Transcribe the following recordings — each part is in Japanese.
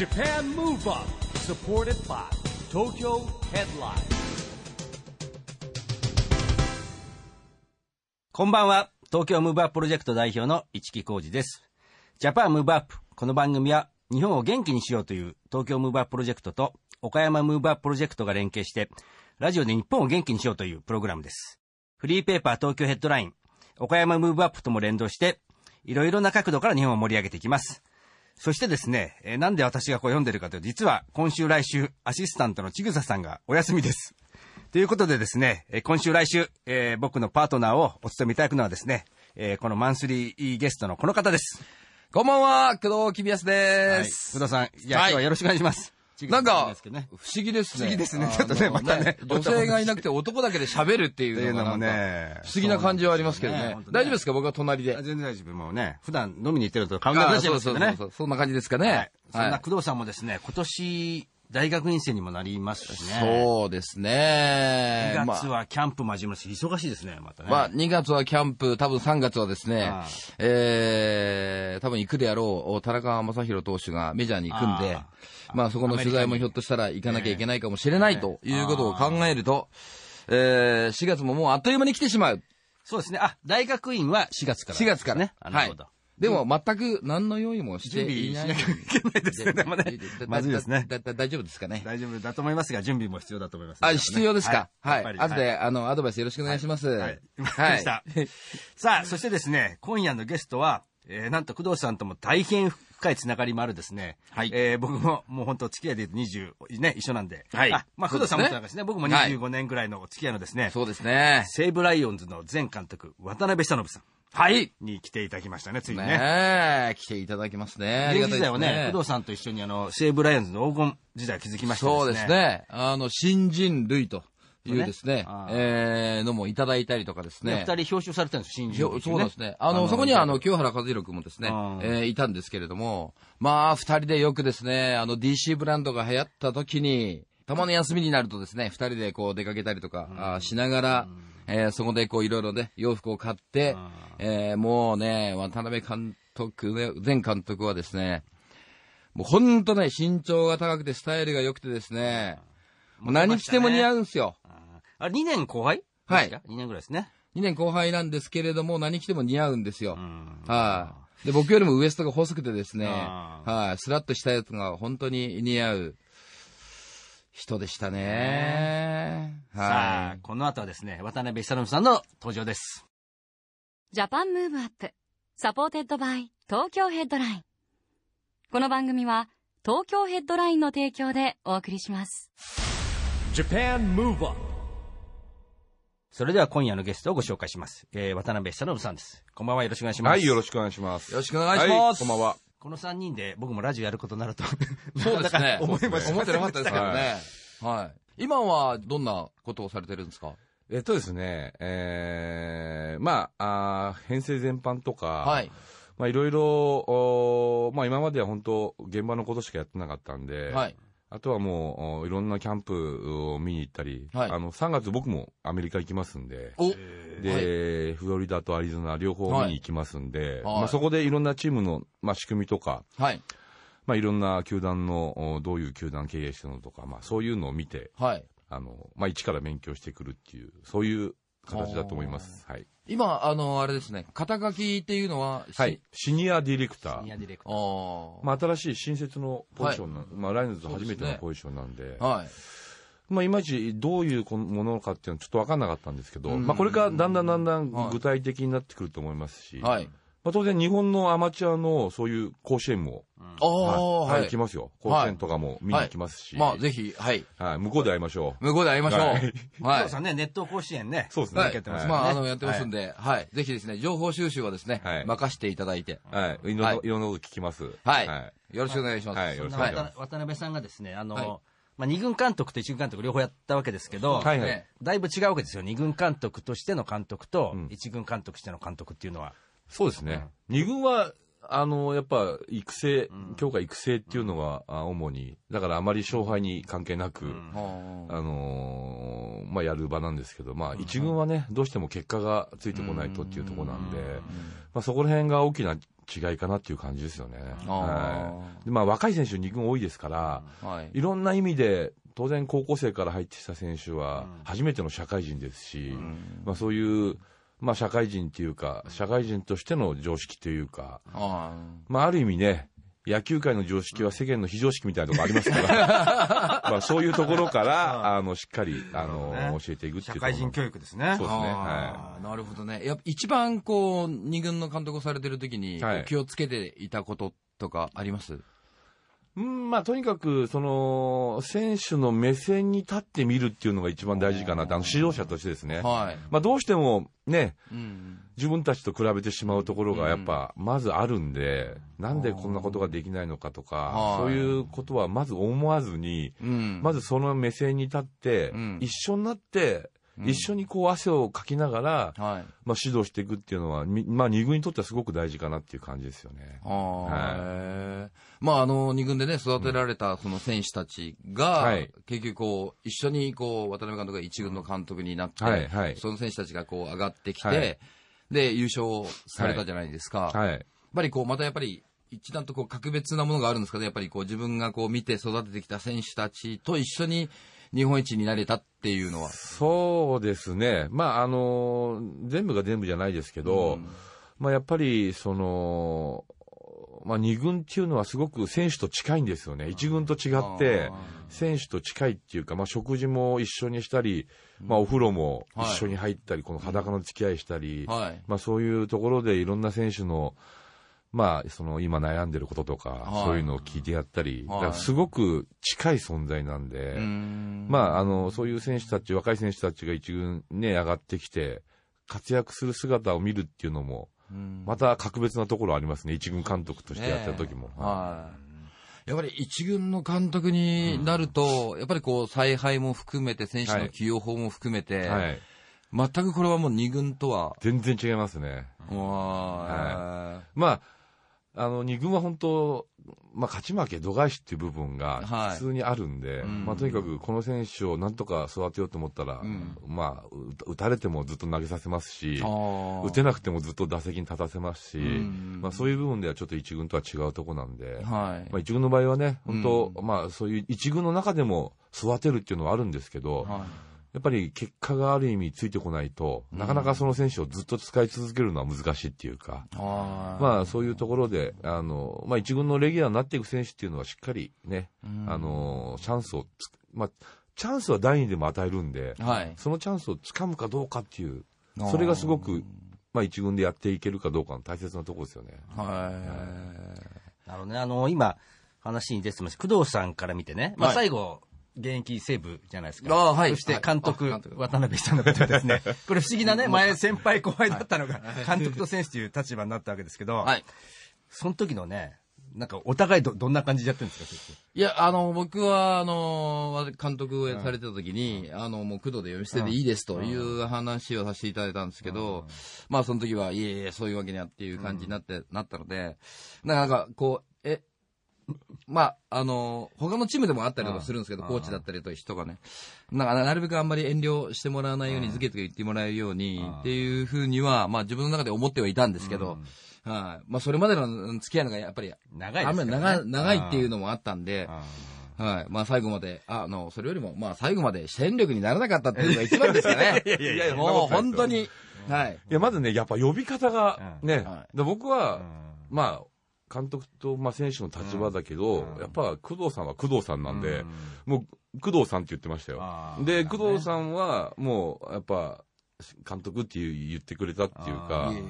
Japan Move Up supported by Tokyo Headline こんばんは。東京ムーブアッププロジェクト代表の一木広治です。 Japan Move Up。この番組は日本を元気にしようという東京ムーブアッププロジェクトと岡山ムーブアッププロジェクトが連携して、ラジオで日本を元気にしようというプログラムです。フリーペーパー東京ヘッドライン、岡山ムーブアップとも連動して、いろいろな角度から日本を盛り上げていきます。そしてですね、えーなんで私がこう読んでるかというと、実は今週来週、アシスタントのちぐささんがお休みです。ということでですね、えー今週来週、えー僕のパートナーをお務めいただくのはですね、えーこのマンスリーゲストのこの方です。こんばんは、工藤公康はい。です。福田さん、いや、はい今日はよろしくお願いします。なんか不思議ですね。不思議ですねちょっとねまたね女性がいなくて男だけで喋るっていう うのもね、不思議な感じはありますけどね大丈夫ですか？僕は隣で。全然大丈夫。もうね、普段飲みに行ってると顔が出しちゃいますけどね。そうそんな感じですかはいね。そんな工藤さんもですね、今年、大学院生にもなりますしね。そうですね。2まあ月はキャンプも始まるし、忙しいですね、またね。まあ、2月はキャンプ、多分3月はですねえー、多分行くであろう、田中将大投手がメジャーに行くんであ、まあそこの取材もひょっとしたら行かなきゃいけないかもしれないということを考えると、えー、4月ももうあっという間に来てしまう。そうですね。あ、大学院は4月から、4月からね。あなるほど。でも全く何の用意もしていない。準備しなきゃいけないですねでもねだまずいですね大丈夫ですかね。大丈夫だと思いますが、準備も必要だと思います。あ、必要ですか。はい。後で、あの、アドバイスよろしくお願いします。はい。はわかりました。さあ、そしてですね、今夜のゲストは、えーなんと工藤さんとも大変深いつながりもあるですね。はいえー僕ももう本当付き合いで言うと20、ね、一緒なんで。はいあ、まあ工藤さんもそうですねそうなんですね。僕もはい25年ぐらいのお付き合いのですね、そうですね。西武ライオンズの前監督、渡辺久信さんはい。に来ていただきましたね、ついにね。ねえ、来ていただきますね。現時代はね、工藤さんと一緒にあの、西武ライオンズの黄金時代を築きましたそうです。ね。あの、新人類というですねえー、のもいただいたりとかですね。ね二人表彰されたんですよ、新人ひょそうですね。あの、そこにはあ。の、清原和弘君もですねうん、えーいたんですけれども、まあ、二人でよくですね、あの、DC ブランドが流行った時に、たまに休みになるとですね、二人でこう出かけたりとか、あーしながら、えーそこでこういろいろね、洋服を買って、えーもうね、渡辺監督ね、前監督はですね、もうほんとね、身長が高くてスタイルが良くてですね、何着ても似合うんですよ。あれ、2年後輩？はいですか ?2 年ぐらいですね。2年後輩なんですけれども、何着ても似合うんですよ。んはい。で、僕よりもウエストが細くてですね、あはい。スラッとしたやつが本当に似合う人でしたね。さあ、はい。この後はですね、渡辺久信さんの登場です。 Japan Move Up supported by Tokyo Headline この番組は東京ヘッドラインの提供でお送りしますそれでは今夜のゲストをご紹介します。えー、渡辺久信さんです。こんばんは、よろしくお願いします。はい、よろしくお願いします。よろしくお願いしますはい、こんばんは。この3人で僕もラジオやることになると。そうですね。思いました思ってなかったですけどね。はい。今はどんなことをされてるんですか？えっとですね、えー、まあ、あー編成全般とか、はい。まあ、いろいろ、まあ、今までは本当、現場のことしかやってなかったんで、はい。あとはもうお、いろんなキャンプを見に行ったり、はいあの、3月僕もアメリカ行きますんで、おで、フロリダとアリゾナ両方見に行きますんで、はいまあ、そこでいろんなチームの、まあ、仕組みとか、はい。まあ、いろんな球団の、おどういう球団経営してるのとか、まあ、そういうのを見て、はい。あの、まあ、一から勉強してくるっていう、そういう形だと思います。はい。今、あの、あれですね、肩書きっていうのは、しはい。。シニアディレクター。シニアディレクタあー。ーまあ、新しい新設のポジションな、まあ、ライオンズ初めてのポジションなんで、はい。まあ、いまいちどういうこのものかっていうのはちょっと分かんなかったんですけど、うんまあ、これからだんだんだんだんはい具体的になってくると思いますし、はい。まあ、当然日本のアマチュアのそういう甲子園も、ああ、はい、はい行き。ますよ。甲子園とかも見に行きますし、まあ、ぜひ、はい。はい、向こうで会いましょう。向こうで会いましょう。はいはさんね、熱湯甲子園ね。そうですね。はいやってますまあ、ねあの、やってますんで、はい。ぜひですね、情報収集はですねはい、任していただいて、はい。いろんな、はいいろんなこと聞きます。はいはい。よろしくお願いします。はいよろしくお願いします渡渡辺さんがですね、あの、はいまあ、二軍監督と一軍監督両方やったわけですけど、はいはいねだいぶ違うわけですよ。二軍監督としての監督と、うん一軍監督としての監督っていうのは。そうですね。二軍は、あの、やっぱ、育成、強化育成っていうのが、あ主に、だからあまり勝敗に関係なく、ああのーまあ、やる場なんですけど、まあ、一軍はね、どうしても結果がついてこないとっていうところなんで、まあ、そこら辺が大きな違いかなっていう感じですよね。あはい。でまあ、若い選手2軍多いですから、はい。いろんな意味で、当然高校生から入ってきた選手は初めての社会人ですし、まあ、そういう、まあ、社会人っていうか、社会人としての常識というか、あまあ、ある意味ね、野球界の常識は世間の非常識みたいなところありますから、まあそういうところから、あの、しっかり、あの、教えていくっていう社会人教育ですね。そうですね。あーなるほどね。やっぱ一番こう、二軍の監督をされてる時に、はい。気をつけていたこととかあります？うん、まあ、とにかく、その、選手の目線に立ってみるっていうのが一番大事かなって、あの、指導者としてですね。はい。まあ、どうしても、ね、うん。自分たちと比べてしまうところがやっぱ、まずあるんで、なんでこんなことができないのかとかは、いそういうことはまず思わずに、うん。まずその目線に立ってうん、一緒になって、一緒にこう汗をかきながら、はい。まあ、指導していくっていうのは、みまあ、二軍にとってはすごく大事かなっていう感じですよね。ああ、へえまあ、あの、二軍でね、育てられたその選手たちが、はい結局こう、一緒にこう、渡辺監督が一軍の監督になって、はいはいその選手たちがこう、上がってきて、はいで、優勝されたじゃないですか。やっはい。ぱりこう、またやっぱり、一段とこう、格別なものがあるんですかね。やっぱりこう、自分がこう、見て育ててきた選手たちと一緒に日本一になれたっていうのは。そうですね。まあ、あの、全部が全部じゃないですけど、うんまあ、やっぱり、その、まあ、二軍っていうのはすごく選手と近いんですよね。一軍と違って、選手と近いっていうか、まあ、食事も一緒にしたり、まあ、お風呂も一緒に入ったり、この裸の付き合いしたり、はい。まあ、そういうところでいろんな選手の、まあ、その今悩んでることとか、はい。そういうのを聞いてやったり、はい。すごく近い存在なんで、うん。まあ、あの、そういう選手たち、若い選手たちが一軍ね、上がってきて、活躍する姿を見るっていうのも、うん。また格別なところありますね、一軍監督としてやった時も。ねえ。はい。やっぱり一軍の監督になると、やっぱりこう、采配も含めて、選手の起用法も含めて、はい。全くこれはもう二軍とは、全然違いますね。はまあ、あの、二軍は本当、まあ、勝ち負け度外視っていう部分がはい。普通にあるんで、うん。まあ、とにかくこの選手をなんとか育てようと思ったら、ん。まあ、う打たれてもずっと投げさせますし、打てなくてもずっと打席に立たせますし、んまあ、そういう部分ではちょっと一軍とは違うとこなんで、はい。まあ、一軍の場合はね、本当、まあ、そういう一軍の中でも育てるっていうのはあるんですけど、はいやっぱり結果がある意味ついてこないと、なかなかその選手をずっと使い続けるのは難しいっていうか、あーまあそういうところで、あの、まあ一軍のレギュラーになっていく選手っていうのはしっかりね、あの、チャンスをつ、まあ、チャンスは第二でも与えるんで、はい。そのチャンスをつかむかどうかっていう、それがすごく、まあ一軍でやっていけるかどうかの大切なところですよね。はい。なるほどね。あの、今、話に出てます。工藤さんから見てね。まあ、はい最後、現役西武じゃないですか。はい。そして監督、はい渡辺さんのことですね。これ不思議なね、前先輩後輩だったのが、監督と選手という立場になったわけですけど、はい。その時のね、なんかお互いどどんな感じでやってるんですかいや、あの、僕は、あの、監督をされてた時に、あの、もう、工藤で呼び捨てでいいですという話をさせていただいたんですけど、まあ、その時は、いえいえ、そういうわけにはっていう感じになって、なったので、なかなか、こう、え、まあ、あの、他のチームでもあったりとかするんですけど、コーチだったりとか人がね、なんか、なるべくあんまり遠慮してもらわないように、ずけずけ言ってもらえるように、っていうふうには、まあ、自分の中で思ってはいたんですけど、はい。まあ、それまでの付き合いのが、やっぱり、長いですね。長い長いっていうのもあったんで、あはい。まあ最後まで、あの、それよりも、まあ最後まで戦力にならなかったっていうのが一番ですかね。いやいやもう本当に、はい。いや、まずね、やっぱ呼び方がね、僕は、まあ、監督と、まあ、選手の立場だけど、やっぱ工藤さんは工藤さんなんで、もう工藤さんって言ってましたよ。で、工藤さんはもう、やっぱ、監督っていう言ってくれたっていうかいえいえ、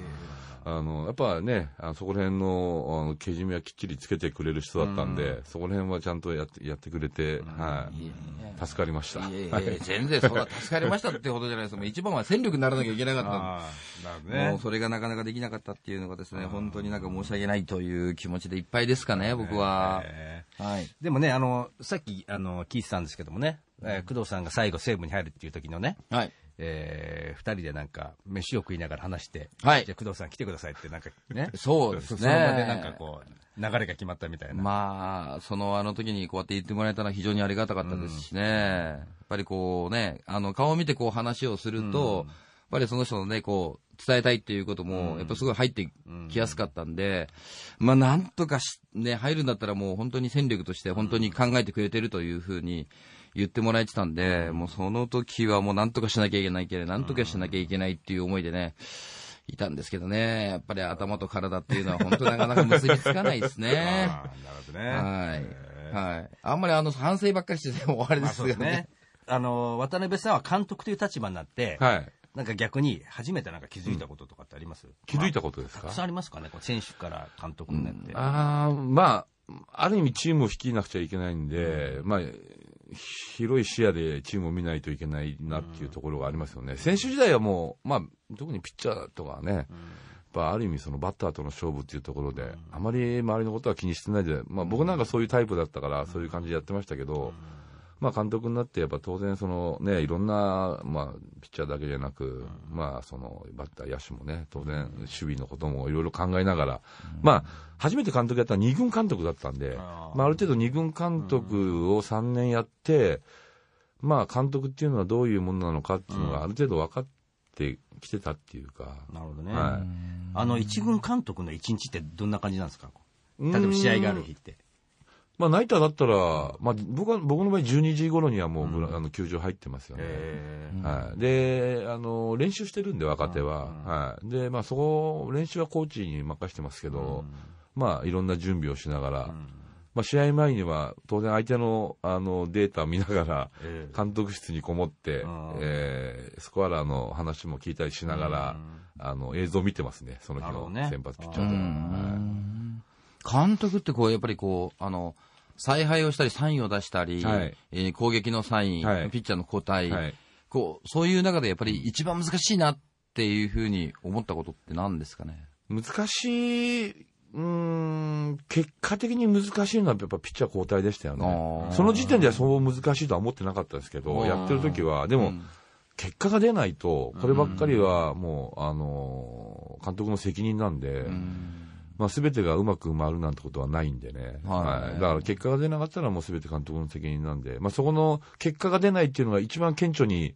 あの、やっぱね、あのそこら辺の、あの、けじめはきっちりつけてくれる人だったんで、そこら辺はちゃんとやって、やってくれて、はいえい。助かりました。いえいえ、全然そんな助かりましたってほどじゃないです。もう一番は戦力にならなきゃいけなかったんであーなるほどもうね。それがなかなかできなかったっていうのがですね、本当になんか申し訳ないという気持ちでいっぱいですかね、僕は。えはい。ーでもね、あの、さっき、あの、聞いてたんですけどもね、えー工藤さんが最後西武に入るっていう時のね、はい。えー二人でなんか、飯を食いながら話して、はいじゃあ工藤さん来てくださいって、なんかね、そうですね。その場でなんかこう、流れが決まったみたいな。まあ、そのあの時にこうやって言ってもらえたのは非常にありがたかったですしね。やっぱりこうね、あの顔を見てこう話をすると、ぱりその人のね、こう、伝えたいっていうことも、やっぱすごい入ってきやすかったんで、まあなんとかし、ね、入るんだったらもう本当に戦力として本当に考えてくれてるというふうに言ってもらえてたんで、もうその時はもうなんとかしなきゃいけないけど、なんとかしなきゃいけないっていう思いでね、いたんですけどね、やっぱり頭と体っていうのは本当なかなか結びつかないですね。あーなるほどね。はい。はい。あんまりあの反省ばっかりしててもあれまあですよねそうですね。。あの、渡辺さんは監督という立場になって、はい。なんか逆に初めてなんか気づいたこととかってあります、気づいたことですか？たくさんありますかねこう選手から監督になって。ああ、まあ、ある意味チームを率いなくちゃいけないんで、まあ、広い視野でチームを見ないといけないなっていうところがありますよね。選手時代はもう、まあ、特にピッチャーとかはね、やっぱある意味そのバッターとの勝負っていうところで、あまり周りのことは気にしてないで、まあ僕なんかそういうタイプだったから、そういう感じでやってましたけど、まあ監督になってやっぱ当然そのね、いろんな、まあピッチャーだけじゃなく、まあそのバッター野手もね、当然守備のこともいろいろ考えながら、まあ初めて監督やったのは2軍監督だったんで、あー。まあある程度2軍監督を3年やって、まあ監督っていうのはどういうものなのかっていうのがある程度分かってきてたっていうか、なるほどね。はい。あの、一軍監督の一日ってどんな感じなんですか？例例えば試合がある日って。まあ、ナイターだったら、まあ、僕は、僕の場合12時頃にはもうグラ、あの、球場入ってますよね。えはい。で、あの、練習してるんで、若手は。はい。で、まあ、そこ、練習はコーチに任してますけど、まあ、いろんな準備をしながら、まあ、試合前には、当然相手の、あの、データを見ながら、ええ。監督室にこもってん、えースコアラーの話も聞いたりしながら、あの、映像を見てますね、その日の先発ピッチャーとはい。監督ってこう、やっぱりこう、あの、采配をしたり、サインを出したり、はい。えー攻撃のサイン、はい。ピッチャーの交代、はい。こう、そういう中でやっぱり一番難しいなっていうふうに思ったことって何ですかね？難しい、うーん、結果的に難しいのはやっぱピッチャー交代でしたよあねー。その時点ではそう難しいとは思ってなかったですけど、やってる時は、でも、うん。結果が出ないと、こればっかりはもう、あのー、監督の責任なんで、まあ全てがうまく回るなんてことはないんでね。はいはい。だから結果が出なかったらもう全て監督の責任なんで、まあそこの結果が出ないっていうのが一番顕著に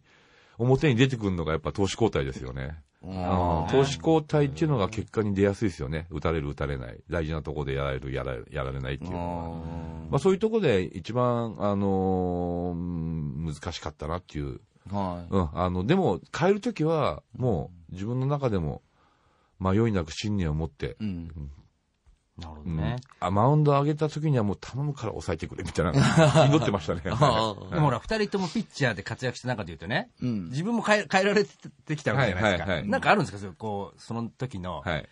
表に出てくるのがやっぱ投手交代ですよね。あー投手交代っていうのが結果に出やすいですよね。打たれる、打たれない。大事なところでやられる、やられやられないっていうのは。まあそういうところで一番、あのーうん難しかったなっていう。はい。うん。あの、でも変えるときはもう自分の中でも迷いなく信念を持って、うん。なるほどうんね。あマウンド上げたときにはもう頼むから抑えてくれみたいな、祈ってましたね。でもほら、二人ともピッチャーで活躍した中で言うとね、うん。自分も変え変えられてきたわけじゃないですか。はいはいはいなんかあるんですか？そうこう、その時の、はい。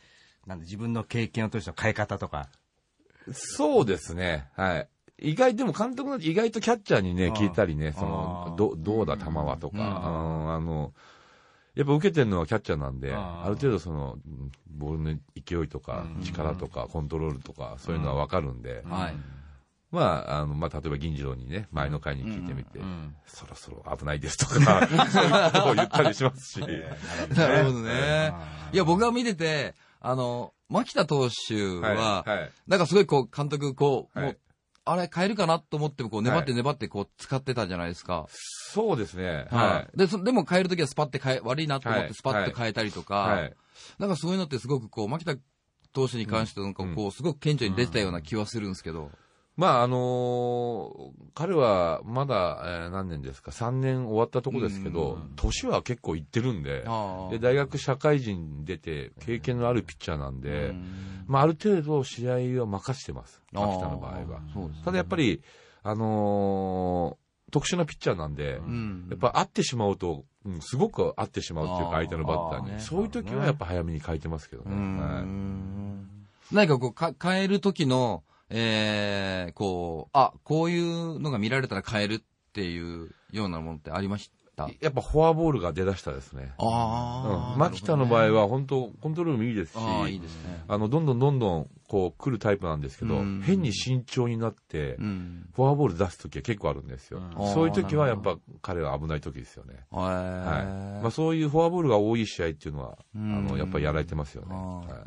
なんで自分の経験を通しての変え方とか。そうですね。はい。意外、でも監督の意外とキャッチャーにね、聞いたりね、そのど、どうだ球はとか、うんあの、やっぱ受けてるのはキャッチャーなんで、ある程度その、うんボールの勢いとか、力とか、コントロールとか、そういうのはわかるんで、はい。まあ、あの、まあ、例えば銀次郎にね、前の回に聞いてみて、ん。そろそろ危ないですとか、そういうことを言ったりしますし、なるほどね。いや、僕が見てて、あの、牧田投手は、はいはい。なんかすごいこう、監督、こう、はい。もう、あれ変えるかなと思っても、こう、粘ってはい粘ってこう、使ってたじゃないですか。そうですね、は。はいで、そでも変えるときはスパって変え、悪いなと思っはいてスパッと変えたりとか、はい。なんかそういうのってすごくこう、牧田投手に関してなんかこう、すごく顕著に出てたような気はするんですけど。まあ、あのー彼はまだ、えー何年ですか、3年終わったとこですけど、年は結構いってるんで、あで大学社会人に出て、経験のあるピッチャーなんで、まあ、ある程度試合は任せてます、牧田の場合は。ね。ただやっぱり、あのー特殊なピッチャーなんで、うん。やっぱ合ってしまうと、うんすごく合ってしまうっていうか、相手のバッターに。ねそういう時はやっぱ早めに変えてますけどね。はい。何かこうか、変える時の、えー、こう、あ、こういうのが見られたら変えるっていうようなものってありました？やっぱフォアボールが出だしたですね。あうん、牧田の場合は本当コントロールもいいですし、ああ、いいですね。あの、どんどんどんどん、こう、来るタイプなんですけど、うん変に慎重になって、うん。フォアボール出すときは結構あるんですよ。うんそういう時はやっぱ彼は危ない時ですよね。ははい。まあそういうフォアボールが多い試合っていうのは、あうんの、やっぱりやられてますよね。はいまあ、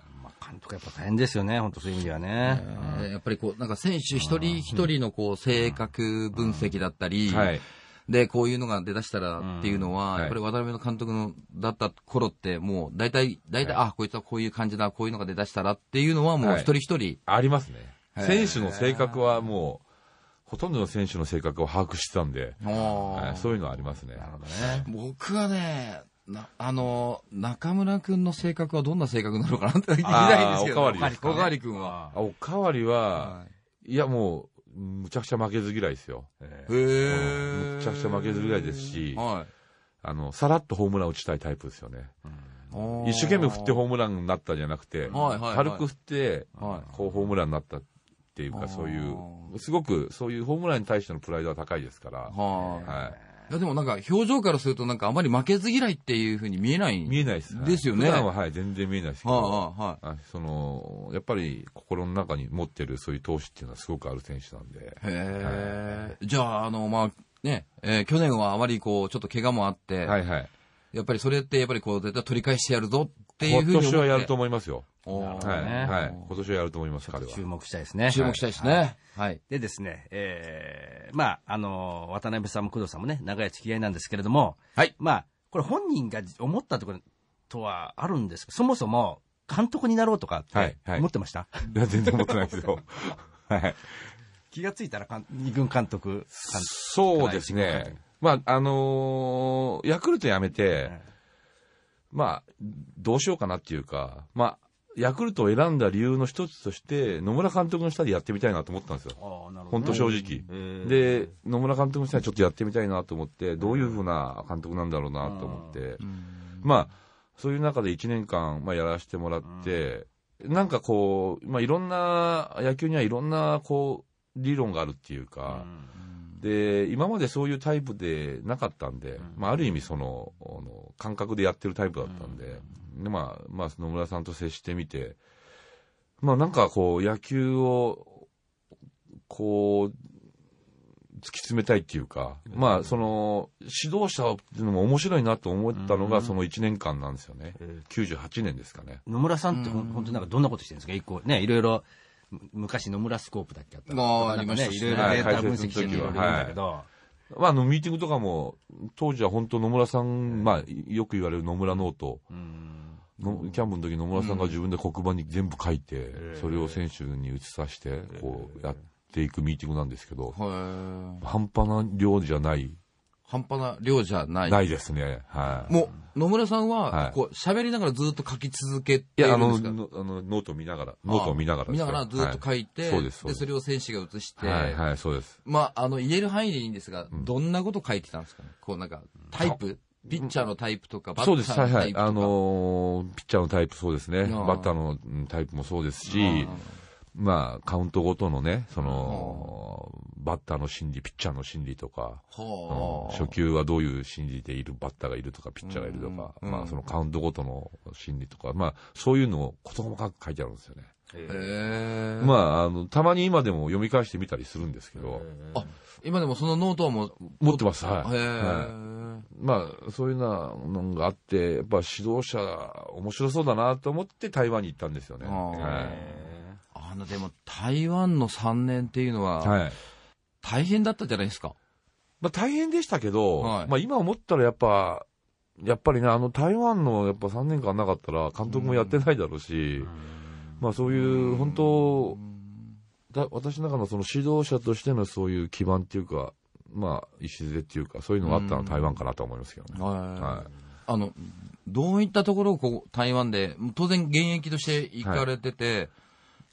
監督やっぱ大変ですよね、本当そういう意味ではね。えーやっぱりこう、なんか選手一人一人のこう、性格分析だったり、はい。で、こういうのが出だしたらっていうのは、うん。やっぱり渡辺の監督のだった頃って、もう大体、大体、あ、こいつはこういう感じだ、こういうのが出だしたらっていうのはもうはい一人一人、ありますね。選手の性格はもう、ほとんどの選手の性格を把握してたんで、はい。そういうのはありますね。僕はね、なあの、中村くんの性格はどんな性格なのかなって聞きたいんですけど。おかわりおかわりくんは。あおかわりは、はいやもう、むちゃくちゃ負けず嫌いですよ。い。へーむちゃくちゃ負けず嫌いですし、はい。あの、さらっとホームラン打ちたいタイプですよね。一生懸命振ってホームランになったんじゃなくて、軽く振って、はいこうホームランになったっていうか、そういう、すごくそういうホームランに対してのプライドは高いですから、はい。はいやでもなんか表情からするとなんかあまり負けず嫌いっていうふうに見えない。い。見えないです。はいですよね普段は、はい、全然見えないですけど、はいその、やっぱり心の中に持ってるそういう闘志っていうのはすごくある選手なんで、へえ。じゃあ、あの、まあ、ね、えー去年はあまりこう、ちょっと怪我もあって、はいはい。やっぱりそれってやっぱりこう、絶対取り返してやるぞっていう今ふうに思って。年はやると思いますよ。はい、ねはい。今年はやると思います、彼は。注目したいですね。注目したいですね。はい。でですね、えー、まあ、あの、渡辺さんも工藤さんもね、長い付き合いなんですけれども、はい。まあ、これ本人が思ったところとはあるんですけど、そもそも監督になろうとかってはいはい思ってました、いや、全然思ってないですよ。はい。気がついたらかん二軍監督、監そうですね。まあ、あのーヤクルト辞めて、まあ、どうしようかなっていうか、まあ、ヤクルトを選んだ理由の一つとして、野村監督の下でやってみたいなと思ったんですよ。本当正直。で、野村監督の下でちょっとやってみたいなと思って、どういうふうな監督なんだろうなと思って、まあ、そういう中で1年間、まあ、やらせてもらって、なんかこう、まあ、いろんな、野球にはいろんな、こう、理論があるっていうか、で、今までそういうタイプでなかったんで、まあ、ある意味その、あの感覚でやってるタイプだったんで、でまあ、まあ、野村さんと接してみて、まあ、なんかこう、野球を、こう、突き詰めたいっていうか、まあ、その、指導者っていうのも面白いなと思ったのが、その1年間なんですよね。98年ですかね。野村さんって本当になんかどんなことしてるんですか？一個ね、いろいろ、む昔野村スコープだっけあった。あありましたしね。ねいろいろデータ分析してるんだけど、まあ、あの、ミーティングとかも、当時は本当野村さん、まあ、よく言われる野村ノート、のキャンプの時野村さんが自分で黒板に全部書いて、それを選手に移さして、こう、やっていくミーティングなんですけど、はい。半端な量じゃない、半端な量じゃない。ないですね。はい。もう、野村さんはは、いこう、喋りながらずっと書き続けていや、あの、るんですか？のあのノートを見ながら、ノートを見ながら見ながらずっと書いて、はいそうです、そうです。それを選手が写して、はい、はい、そうです。まあ、あの、言える範囲でいいんですが、どんなこと書いてたんですかね？こうなんか、タイプ？ピッチャーのタイプとか、バッターそうです、はい、はい。のタイプとか。あのーピッチャーのタイプそうですね。バッターのうんタイプもそうですし、まあ、カウントごとのね、その、バッターの心理、ピッチャーの心理とか、はあ初球はどういう心理でいるバッターがいるとか、ピッチャーがいるとか、うんまあ、そのカウントごとの心理とか、まあ、そういうのを事細かく書いてあるんですよね。まあ、あの、たまに今でも読み返してみたりするんですけど、あ、今でもそのノートはもう、持ってます、はい。はい。まあ、そういうなのがあって、やっぱ指導者、面白そうだなと思って台湾に行ったんですよね。の、でも台湾の3年っていうのは、はい。大変だったじゃないですか。まあ大変でしたけど、はいまあ今思ったらやっぱ、やっぱりね、あの台湾のやっぱ3年間なかったら監督もやってないだろうし、まあそういう本当、だ私の中のその指導者としてのそういう基盤っていうか、まあ礎っていうか、そういうのがあったのは台湾かなと思いますけどね。は。はいあの、どういったところをこう台湾で、当然現役として行かれてて、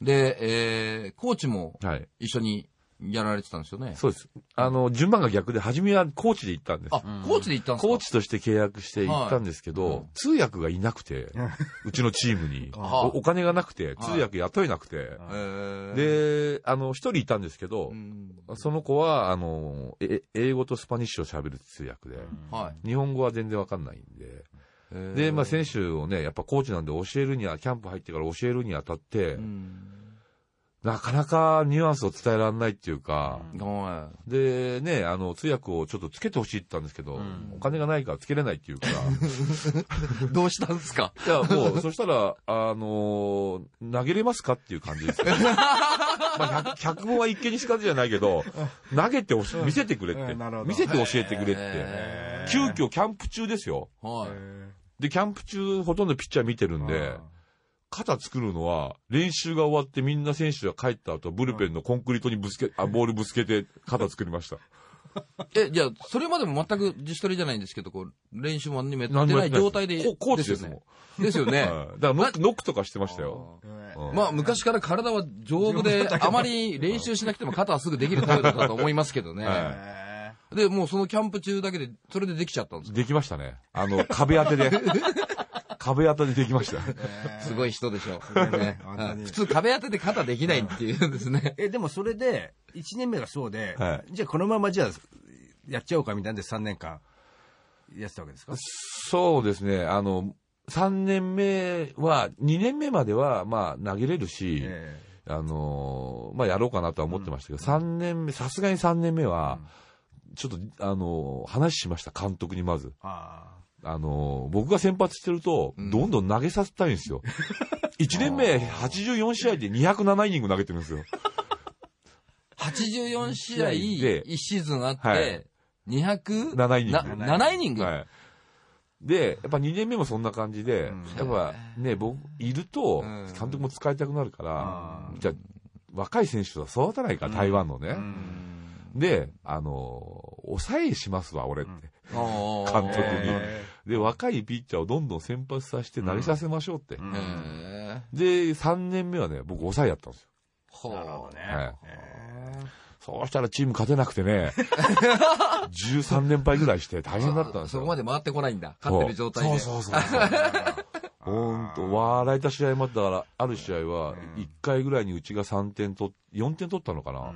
で、えー、コーチもい。はい。一緒にやられてたんですよね？そうです。あの、順番が逆で、初めはコーチで行ったんです。あ、コーチで行ったんですか？コーチとして契約して行ったんですけど、はいうん通訳がいなくて、うちのチームに、は あおお金がなくて、通訳雇えなくて、へー、で、あの、一人いたんですけどう、んその子は、あの、え英語とスパニッシュを喋る通訳で、はい。日本語は全然わかんないんで、で、まあ、選手をね、やっぱコーチなんで教えるには、キャンプ入ってから教えるにあたって、うん。なかなかニュアンスを伝えられないっていうか、はで、ね、あの、通訳をちょっとつけてほしいって言ったんですけど、お金がないからつけれないっていうか、い。どうしたんですか？いや、もう、そしたら、あのー投げれますかっていう感じですよ。まあ、100, 100問は一見にしかずじゃないけど、投げて見せてくれって。見せて教えてくれって。急遽キャンプ中ですよ。はい。で、キャンプ中ほとんどピッチャー見てるんで、肩作るのは、練習が終わってみんな選手が帰った後、ブルペンのコンクリートにぶつけ、あ、ボールぶつけて肩作りました。え、じゃあ、それまでも全く自主トレじゃないんですけど、こう、練習も何にもやってない何もやってない状態で。ココーチですもん。よね。ですよね。はいだからノック、ノックとかしてましたよ。うんまあ、昔から体は丈夫で、あまり練習しなくても肩はすぐできるタイプだったと思いますけどね。はで、もうそのキャンプ中だけで、それでできちゃったんですか？できましたね。あの、壁当てで。壁当てでできました。すごい人でしょう。ね本当に普通壁当てで肩できないっていうんですね。え、でもそれで、1年目がそうで、はいじゃあこのままじゃあ、やっちゃおうかみたいなんで3年間、やってたわけですか？そうですね。あの、3年目は、2年目までは、まあ、投げれるし、えあのーまあ、やろうかなとは思ってましたけど、3年目、さすがに3年目は、ちょっと、あのー話しました、監督にまず。ああのー僕が先発してると、どんどん投げさせたいんですよ。1年目、84試合で207イニング投げてるんですよ。84試合、で1シーズンあっはて、200? 7イニングな7イニング？はい。で、やっぱ2年目もそんな感じで、うんやっぱね、僕、いるとうん、監督も使いたくなるからあ、じゃあ若い選手とは育たないから、台湾のね。うんで、あのー抑えしますわ、俺って。監監督に。で、若いピッチャーをどんどん先発させて投げさせましょうって。うんへで、3年目はね、僕抑えやったんですよ。ーなるほどね。はいえそうしたらチーム勝てなくてね、13連敗ぐらいして大変だったんですよ。そこまで回ってこないんだ。勝ってる状態で。そうそうそうそう。ほんと、笑えた試合もあったから、ある試合は、1回ぐらいにうちが3点取っ、4点取ったのかな。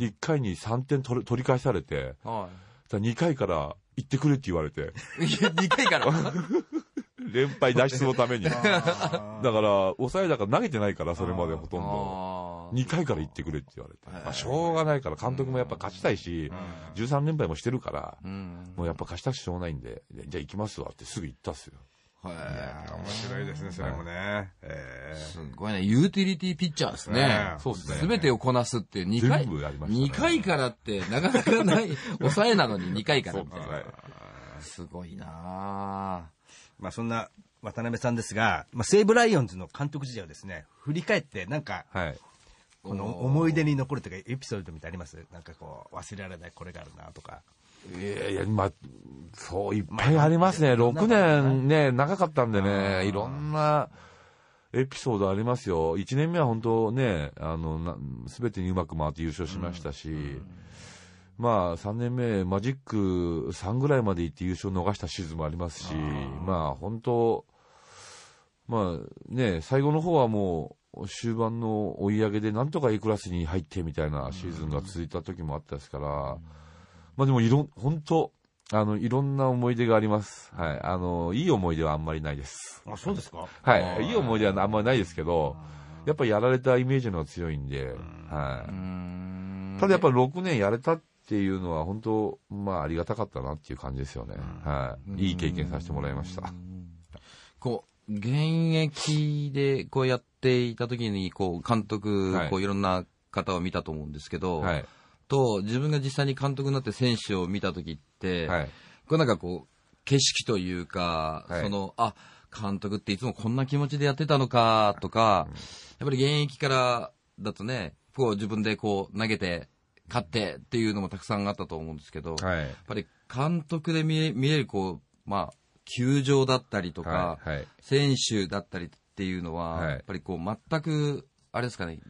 で1回に3点取り取り返されて、は2回から行ってくれって言われて、い。2回から？連敗脱出のために。だから、抑えだから投げてないから、それまでほとんど。あー2回から行ってくれって言われて。まあ、しょうがないから、監督もやっぱ勝ちたいし、13連敗もしてるから、うん。もうやっぱ勝ちたくてしょうがないんで、じゃあ行きますわってすぐ行ったっすよ。はい面白いですね、それもね。えすごいね。ユーティリティピッチャーですねね。そうですね。すべてをこなすって2回。全部やりましたね2回からってなかなかない。抑えなのに2回からそう。ですね。すごいなぁ。まあそんな渡辺さんですが、まあ、西武ライオンズの監督時代をですね、振り返ってなんか、はい。この思い出に残るというか、エピソードみたいあります？なんかこう、忘れられないこれがあるなとか。いやいや、まあ、そう、いっぱいありますね。6年ね、長かったんでね、いろんなエピソードありますよ。1年目は本当ね、あの、すべてにうまく回って優勝しましたし、まあ、3年目、マジック3ぐらいまで行って優勝逃したシーズンもありますし、まあ、本当まあね、最後の方はもう、終盤の追い上げで、なんとか A クラスに入ってみたいなシーズンが続いた時もあったですから、まあでも、いろん、本当あの、いろんな思い出があります。はい。あの、いい思い出はあんまりないです。あ、そうですか？はい。いい思い出はあんまりないですけど、やっぱやられたイメージの方が強いんで、はい。ただやっぱ6年やれたっていうのは本当、まあありがたかったなっていう感じですよね。はい。いい経験させてもらいました。こう、現役でこうやっていた時に、こう、監督、はいこう、いろんな方を見たと思うんですけど、はい。と、自分が実際に監督になって選手を見た時って、はい。これなんかこう、景色というか、はいその、あ、監督っていつもこんな気持ちでやってたのか、とか、やっぱり現役からだとね、こう自分でこう投げて、勝ってっていうのもたくさんあったと思うんですけど、やっはい。ぱり監督で見え見えるこう、まあ、球場だったりとか、はい。はい。選手だったりっていうのは、はいやっぱりこう全く、あれですかね、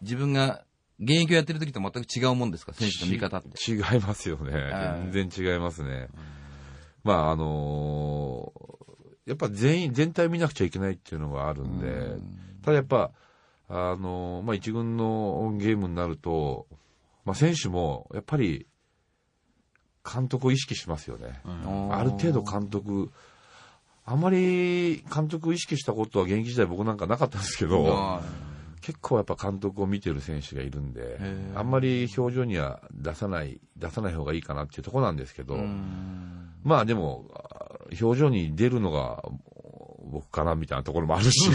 自分が現役をやってる時と全く違うもんですか、選手の見方って。違いますよね。はい全然違いますね。まあ、あのーやっぱ全員、全体見なくちゃいけないっていうのがあるんで、ただやっぱ、あのーまあ一軍のゲームになると、まあ選手も、やっぱり、監督を意識しますよね。ある程度監督、あんまり監督を意識したことは現役時代僕なんかなかったんですけど、は結構やっぱ監督を見てる選手がいるんで、あんまり表情には出さない、出さない方がいいかなっていうところなんですけど、まあでも、あ表情に出るのが僕かなみたいなところもあるし、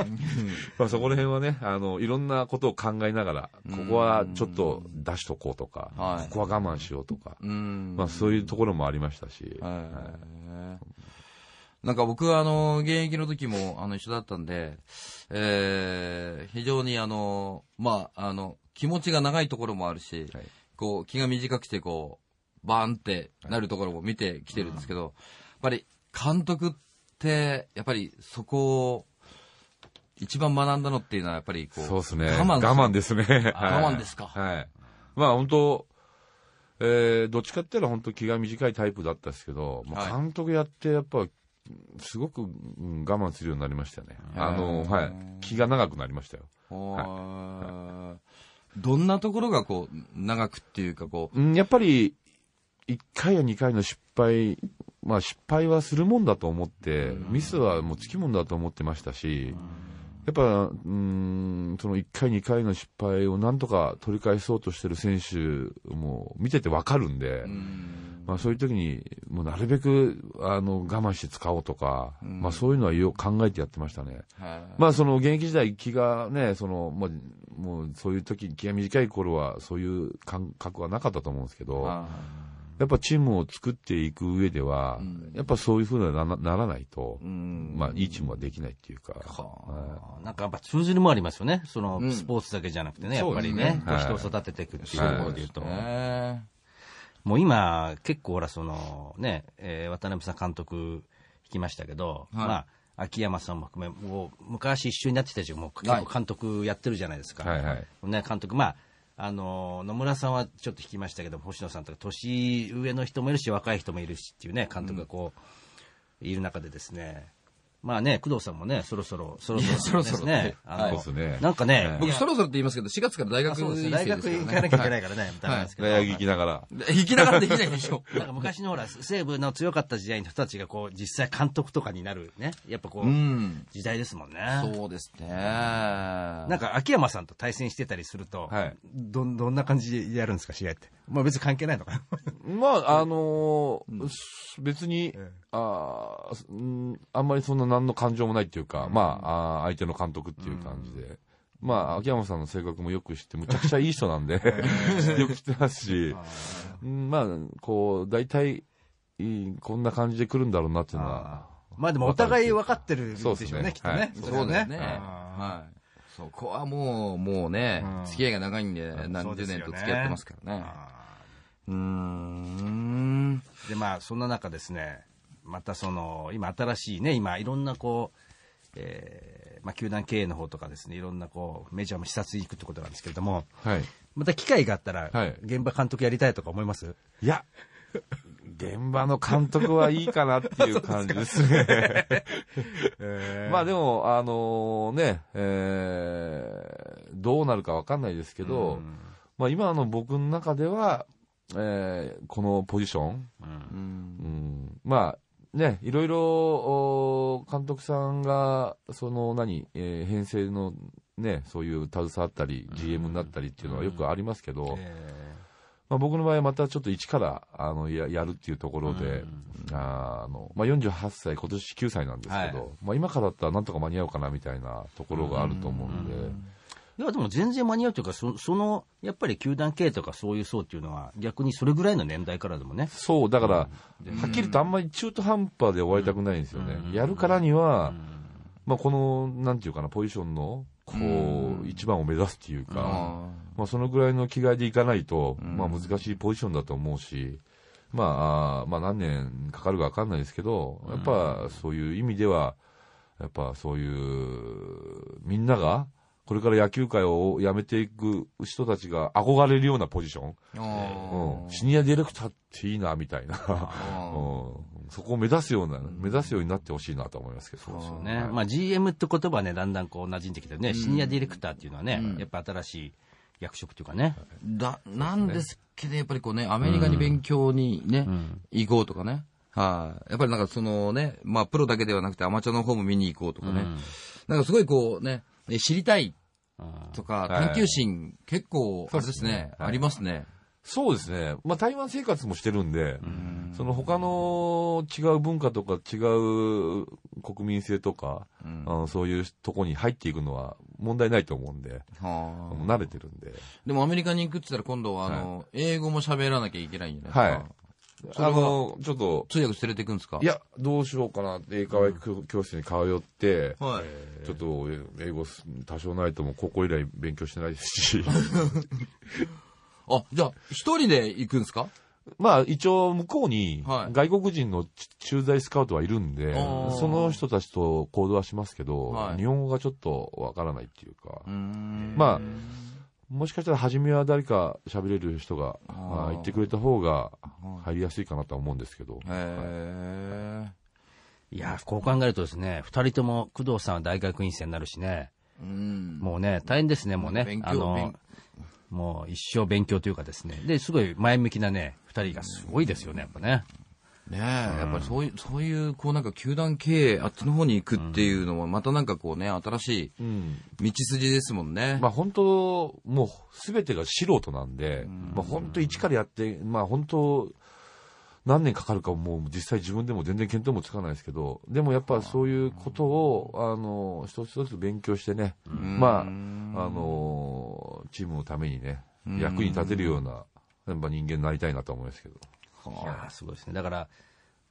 まあそこら辺はね、あの、いろんなことを考えながら、ここはちょっと出しとこうとか、はい。ここは我慢しようとか、うん。まあそういうところもありましたし、なんか僕はあの、現役の時もあの一緒だったんで、えー、非常にあの、まあ、あの、気持ちが長いところもあるし、はい。こう、気が短くしてこう、バーンってなるところも見てきてるんですけど、やっぱり監督って、やっぱりそこを、一番学んだのっていうのはやっぱりこう、そうですね。我慢我慢ですね。はい。我慢ですか。はい。まあ本当、えー、どっちかって言ったら本当気が短いタイプだったですけど、まあはい。監督やってやっぱ、すごく、うん我慢するようになりましたよね。あの、はい。気が長くなりましたよ。おーどんなところがこう、長くっていうかこう、うん、やっぱり、1回や2回の失敗、まあ失敗はするもんだと思って、ミスはもうつきもんだと思ってましたし、やっぱ、うん、その1回2回の失敗をなんとか取り返そうとしてる選手も見ててわかるんで、まあそういう時に、もうなるべく、あの、我慢して使おうとか、まあそういうのはよく考えてやってましたね。まあその現役時代気がね、その、もう、もうそういう時、気が短い頃はそういう感覚はなかったと思うんですけど、やっぱチームを作っていく上では、やっぱそういうふうにならならないと、まあいいチームはできないっていうか、はなんかやっぱ通じるもありますよね。その、スポーツだけじゃなくてね、やっぱりね、ね人を育てていくっていうところで言うと。えもう今、結構ほら、そのね、えー渡辺さん監督引きましたけど、はい。まあ、秋山さんも含め、もう昔一緒になってた人も結構監督やってるじゃないですか。はいはい。ね、監督、まあ、あの、野村さんはちょっと引きましたけど、星野さんとか年上の人もいるし、若い人もいるしっていうね、監督がこう、いる中でですね、まあね、工藤さんもね、そろそろ、そろそろ、そろそろですね、あの、ねなんかね、僕そろそろって言いますけど、4月から大学そうですね、院大学行かなきゃいけないからね、ダメなんですけど。大学行きながら。で行きながらできないでしょ。なんか昔のほら、西武の強かった時代の人たちがこう、実際監督とかになるね。やっぱこう、うん。時代ですもんね。そうですね。ななんか秋山さんと対戦してたりすると、はいどんどんな感じでやるんですか、試合って。まあ別に関係ないのかな。まあ、あのー別に、あーうんあんまりそんな何の感情もないっていうか、まあ、あー相手の監督っていう感じで。まあ、秋山さんの性格もよく知って、むちゃくちゃいい人なんで、よく知ってますし、うんまあ、こう、大体、いいこんな感じで来るんだろうなっていうのは、まあでもお互い分かってるでしょうね、そうですねきっとね。はいそうですね。あはい。そこはもう、もうねうん、付き合いが長いんで、何十年と付き合ってますからね。うーん。ーで、まあそんな中ですね、またその、今新しいね、今いろんなこう、えーまあ球団経営の方とかですね、いろんなこう、メジャーも視察に行くってことなんですけれども、はい。また機会があったら、はい。現場監督やりたいとか思います？いや、現場の監督はいいかなっていう感じですね。まあでも、あのね、えーどうなるかわかんないですけど、まあ今の僕の中では、えーこのポジション、うん。まあね、いろいろお監督さんが、その何、えー編成のね、そういう携わったり、GM になったりっていうのはよくありますけど、まあ、僕の場合はまたちょっと一からあのややるっていうところで、あのまあ、48歳、今年9歳なんですけど、はい。まあ、今からだったらなんとか間に合うかなみたいなところがあると思うんで、いや、でも全然間に合うというか、そその、やっぱり球団経営とかそういう層っていうのは、逆にそれぐらいの年代からでもね。そう、だから、はっきりとあんまり中途半端で終わりたくないんですよね。やるからには、まあ、この、なんていうかな、ポジションの、こう、一番を目指すっていうか、まあ、そのぐらいの気概でいかないと、まあ、難しいポジションだと思うし、まあ、まあ、何年かかるかわかんないですけど、やっぱ、そういう意味では、やっぱ、そういう、みんなが、これから野球界を辞めていく人たちが憧れるようなポジション。うん、シニアディレクターっていいな、みたいな。うん、そこを目指すような、目指すようになってほしいなと思いますけど。そうね。まあ GM って言葉はね、だんだんこう馴染んできてね、シニアディレクターっていうのはね、やっぱ新しい役職というかね。だ、なんですけど、やっぱりこうね、アメリカに勉強にね、行こうとかね。はい。やっぱりなんかそのね、まあプロだけではなくてアマチュアの方も見に行こうとかね。なんかすごいこうね、知りたいとか、はい。探求心、結構、あれですね、はい。ありますね。そうですね。まあ台湾生活もしてるんで、その他の違う文化とか違う国民性とか、うん。あのそういうとこに入っていくのは問題ないと思うんで、は慣れてるんで。でもアメリカに行くって言ったら今度は、あの、英語も喋らなきゃいけないんじゃないですか。はいあの、ちょっと、通訳連れていくんですか？い、や、どうしようかなって英会話教室に通って、はい。ちょっと英語多少ないとも高校以来勉強してないですし、あ、じゃあ、一人で行くんですか？まあ一応向こうにはい。外国人の駐在スカウトはいるんで、あー。その人たちと行動はしますけど、はい。日本語がちょっとわからないっていうか、ん。まあ、もしかしたら初めは誰か喋れる人があ言ってくれた方が入りやすいかなとは思うんですけど、へいや、こう考えるとですね、二人とも工藤さんは大学院生になるしね、え。うん。もうね、大変ですね、もうね勉。強あの勉、もう一生勉強というかですね。で、すごい前向きなね、二人がすごいですよね、やっぱね。ねえ、やっぱりそういう、そういう、こうなんか球団経営、あっちの方に行くっていうのは、またなんかこうね、新しうん。い道筋ですもんね。まあ本当、もうすべてが素人なんで、まあ本当一からやって、まあ本当、何年かかるかもう実際自分でも全然見当もつかないですけど、でもやっぱそういうことを、あの、一つ一つ勉強してね、まあ、あの、チームのためにね、役に立てるような、やっぱ人間になりたいなと思いますけど。いやーすごいですね。だから、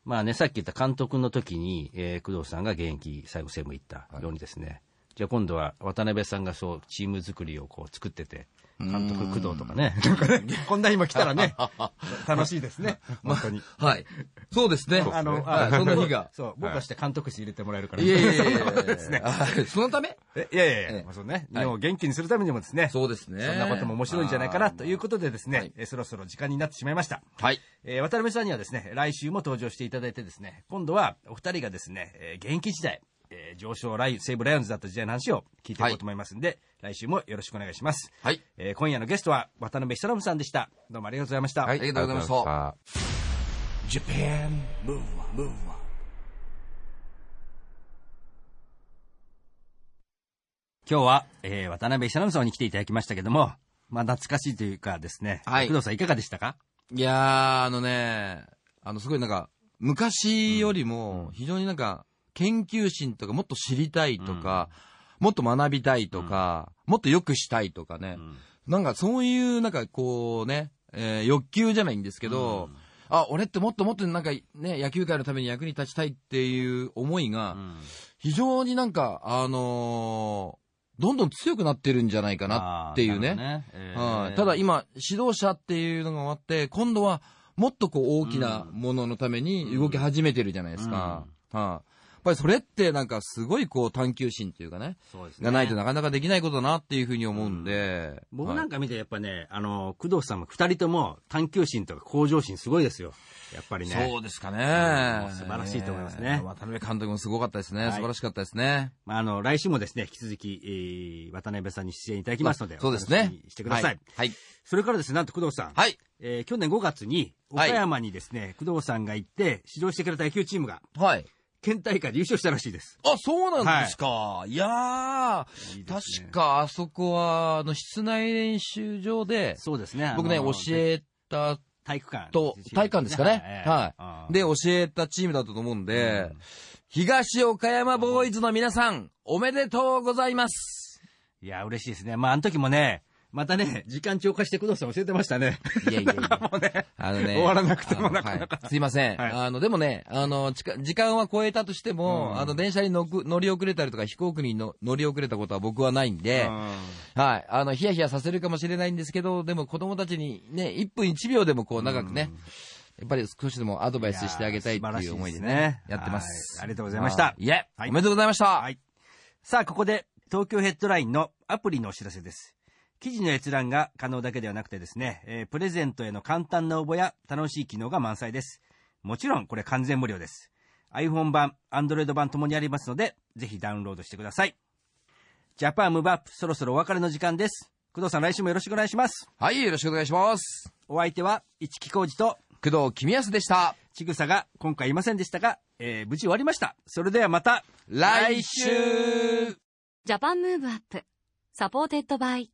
まあね、さっき言った監督の時に、えー工藤さんが現役、最後専務行ったようにですね、じゃあ今度は渡辺さんがそう、チーム作りをこう作ってて、監督工藤とかね、なんかね、こんな今来たらね、楽しいですね、本当に。はい。そうですね。あの、はい その日が。そう、僕はして監督室入れてもらえるから。いやいやいやですね。はいそのため？えいやいやいや、そうね、はい日本を元気にするためにもですね、そうですね。そんなことも面白いんじゃないかなということでですね、そろそろ時間になってしまいました。はい。えー渡辺さんにはですね、来週も登場していただいてですね、今度はお二人がですね、えー現役時代、えー上昇ライ西武ライオンズだった時代の話を聞いていこうと思いますんで、来週もよろしくお願いします。はい。えー今夜のゲストは渡辺久信さんでした。どうもありがとうございました。はいありがとうございました Japan Move Move Up. 今日は、えー渡辺久信さんに来ていただきましたけども、まあ懐かしいというかですね、はい工藤さんいかがでしたか？いやー、あのね、あの、すごいなんか、昔よりも、非常になんか、研究心とか、もっと知りたいとか、もっと学びたいとか、もっと良くしたいとかね、なんかそういう、なんかこうね、えー欲求じゃないんですけど、あ、俺ってもっともっとなんかね、野球界のために役に立ちたいっていう思いが、非常になんか、あのーどんどん強くなってるんじゃないかなっていうね。ね。えー。はい。ただ今、指導者っていうのが終わって、今度はもっとこう大きなもののために動き始めてるじゃないですか。はい。やっぱりそれってなんかすごいこう探求心っていうかね、そうですねがないとなかなかできないことだなっていうふうに思うんで。僕なんか、か見てやっぱね、あの、工藤さんも二人とも探求心とか向上心すごいですよ。やっぱりね。そうですかね。素晴らしいと思いますねえー渡辺監督もすごかったですね。はい素晴らしかったですね。まあ、あの、来週もですね、引き続き、えー渡辺さんに出演いただきますので、そうですねお楽しみにしてください。はい。それからですね、なんと工藤さん、はい。えー去年5月に、岡はい山にですね、工藤さんが行って、指導してくれた野球チームが、はい。県大会で優勝したらしいです。あ、そうなんですか。い、やー、いいね確かあそこは、あの、室内練習場で、そうですね。僕ね、教えた体育館。と、体育館ですかね。はい。で、教えたチームだったと思うんで、東岡山ボーイズの皆さん、おめでとうございます。いや、嬉しいですね。まあ、あの時もね、またね、時間超過して工藤さん教えてましたね。いやいやいや。もうね、あのね。終わらなくてもなかなかはいすいません。はいあの、でもね、あの、時間は超えたとしても、あの、電車に乗く乗り遅れたりとか飛行機にの乗り遅れたことは僕はないんで、はい。あの、ヒヤヒヤさせるかもしれないんですけど、でも子供たちにね、1分1秒でもこう長くね、やっぱり少しでもアドバイスしてあげたいっていう思いでね、やってます。はいありがとうございましたはいいえ、はいおめでとうございました。はい。さあ、ここで、東京ヘッドラインのアプリのお知らせです。記事の閲覧が可能だけではなくてですね、えープレゼントへの簡単な応募や楽しい機能が満載です。もちろん、これ完全無料です。iPhone 版、Android 版ともにありますので、ぜひダウンロードしてください。ジャパンムーブアップ、そろそろお別れの時間です。工藤さん、来週もよろしくお願いします。はい、よろしくお願いします。お相手は、市木浩二と、工藤公康でした。ちぐさが今回いませんでしたが、えー無事終わりました。それではまた、来週 Japan Move Up supported by